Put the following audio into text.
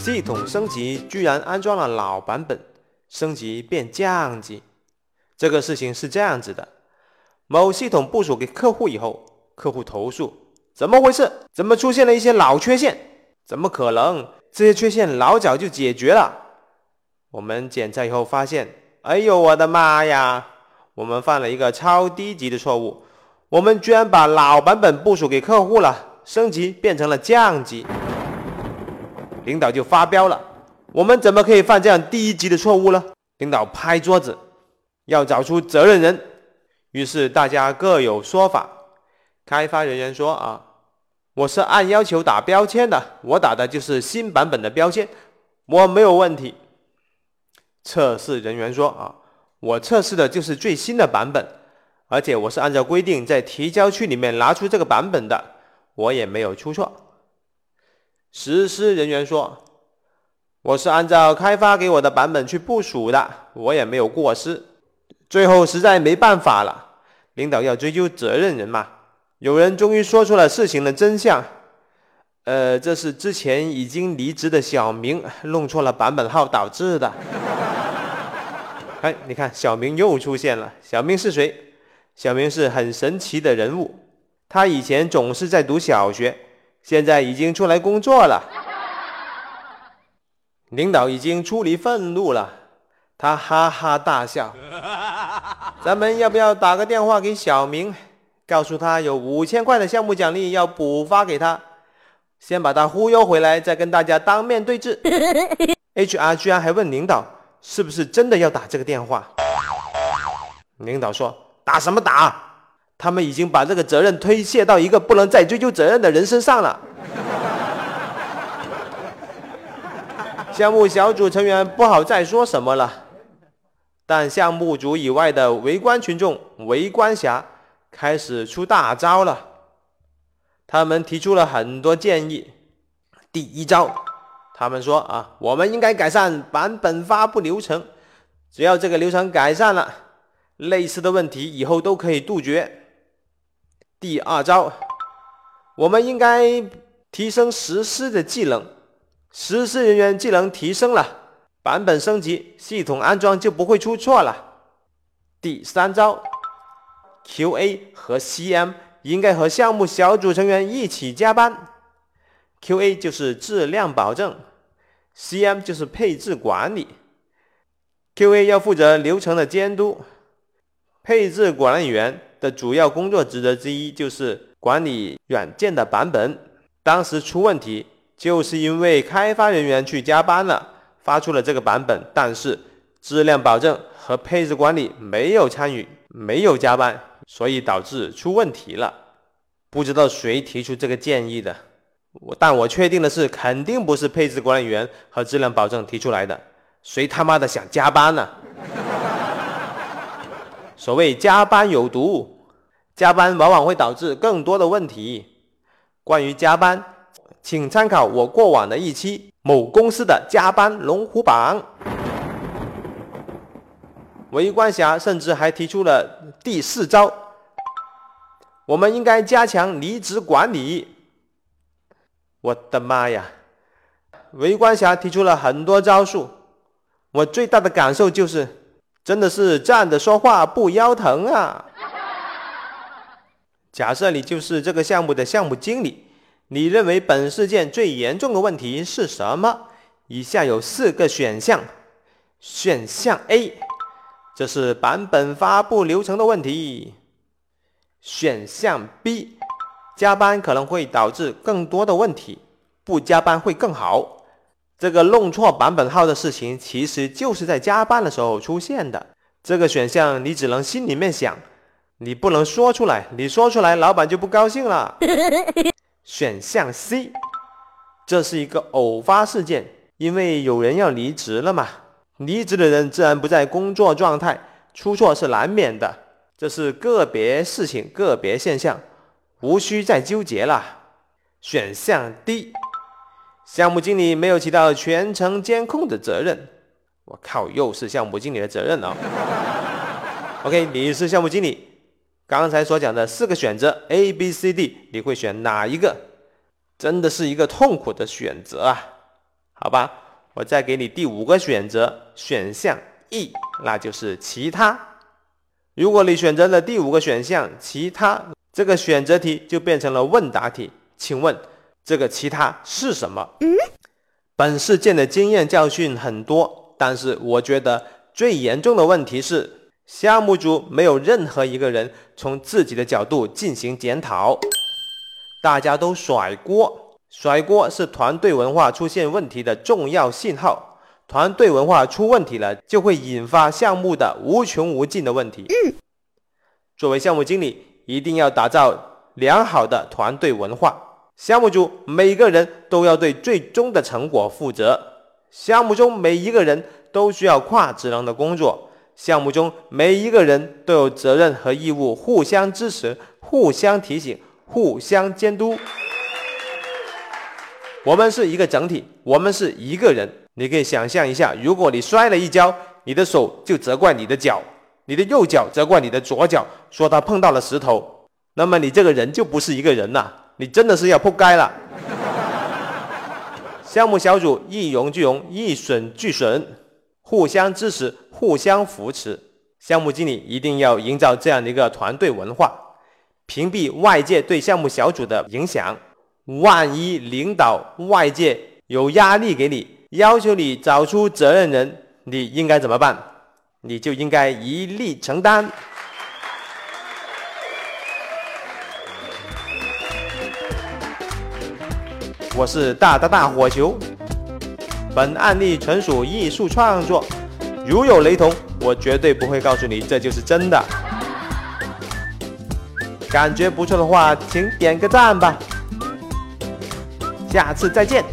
系统升级居然安装了老版本，升级变降级。这个事情是这样子的：某系统部署给客户以后，客户投诉，怎么回事？怎么出现了一些老缺陷？怎么可能？这些缺陷老早就解决了。我们检查以后发现，哎呦我的妈呀！我们犯了一个超低级的错误，我们居然把老版本部署给客户了，升级变成了降级。领导就发飙了，我们怎么可以犯这样低级的错误呢？领导拍桌子，要找出责任人。于是大家各有说法。开发人员说：“啊，我是按要求打标签的，我打的就是新版本的标签，我没有问题。”测试人员说：“啊，我测试的就是最新的版本，而且我是按照规定在提交区里面拿出这个版本的，我也没有出错。”实施人员说：“我是按照开发给我的版本去部署的，我也没有过失。”最后实在没办法了，领导要追究责任人嘛。有人终于说出了事情的真相：“呃，这是之前已经离职的小明弄错了版本号导致的。”哎，你看，小明又出现了。小明是谁？小明是很神奇的人物，他以前总是在读小学。现在已经出来工作了，领导已经出离愤怒了，他哈哈大笑。咱们要不要打个电话给小明，告诉他有五千块的项目奖励要补发给他，先把他忽悠回来，再跟大家当面对质。HR 居然还问领导是不是真的要打这个电话，领导说打什么打？他们已经把这个责任推卸到一个不能再追究责任的人身上了。项目小组成员不好再说什么了，但项目组以外的围观群众、围观侠开始出大招了。他们提出了很多建议。第一招，他们说啊，我们应该改善版本发布流程，只要这个流程改善了，类似的问题以后都可以杜绝。第二招，我们应该提升实施的技能，实施人员技能提升了，版本升级，系统安装就不会出错了。第三招，QA 和 CM 应该和项目小组成员一起加班，QA 就是质量保证，CM 就是配置管理。QA 要负责流程的监督，配置管理员。的主要工作职责之一就是管理软件的版本。当时出问题，就是因为开发人员去加班了，发出了这个版本，但是质量保证和配置管理没有参与，没有加班，所以导致出问题了。不知道谁提出这个建议的，我但我确定的是，肯定不是配置管理员和质量保证提出来的。谁他妈的想加班呢？所谓加班有毒，加班往往会导致更多的问题。关于加班，请参考我过往的一期某公司的加班龙虎榜。围观侠甚至还提出了第四招：我们应该加强离职管理。我的妈呀！围观侠提出了很多招数，我最大的感受就是。真的是站着说话不腰疼啊！假设你就是这个项目的项目经理，你认为本事件最严重的问题是什么？以下有四个选项：选项 A，这是版本发布流程的问题；选项 B，加班可能会导致更多的问题，不加班会更好。这个弄错版本号的事情，其实就是在加班的时候出现的。这个选项你只能心里面想，你不能说出来。你说出来，老板就不高兴了。选项 C，这是一个偶发事件，因为有人要离职了嘛。离职的人自然不在工作状态，出错是难免的。这是个别事情、个别现象，无需再纠结了。选项 D。项目经理没有起到全程监控的责任，我靠，又是项目经理的责任了。OK，你是项目经理，刚才所讲的四个选择 A、B、C、D，你会选哪一个？真的是一个痛苦的选择啊！好吧，我再给你第五个选择，选项 E，那就是其他。如果你选择了第五个选项其他，这个选择题就变成了问答题。请问这个其他是什么？嗯本事件的经验教训很多，但是我觉得最严重的问题是，项目组没有任何一个人从自己的角度进行检讨，大家都甩锅，甩锅是团队文化出现问题的重要信号。团队文化出问题了，就会引发项目的无穷无尽的问题。作为项目经理，一定要打造良好的团队文化。项目组每个人都要对最终的成果负责。项目中每一个人都需要跨职能的工作。项目中每一个人都有责任和义务互相支持、互相提醒、互相监督。我们是一个整体，我们是一个人。你可以想象一下，如果你摔了一跤，你的手就责怪你的脚，你的右脚责怪你的左脚，说他碰到了石头，那么你这个人就不是一个人了。你真的是要扑街了！项目小组一荣俱荣，一损俱损，互相支持，互相扶持。项目经理一定要营造这样的一个团队文化，屏蔽外界对项目小组的影响。万一领导外界有压力给你，要求你找出责任人，你应该怎么办？你就应该一力承担。我是大大大火球，本案例纯属艺术创作，如有雷同，我绝对不会告诉你这就是真的。感觉不错的话，请点个赞吧，下次再见。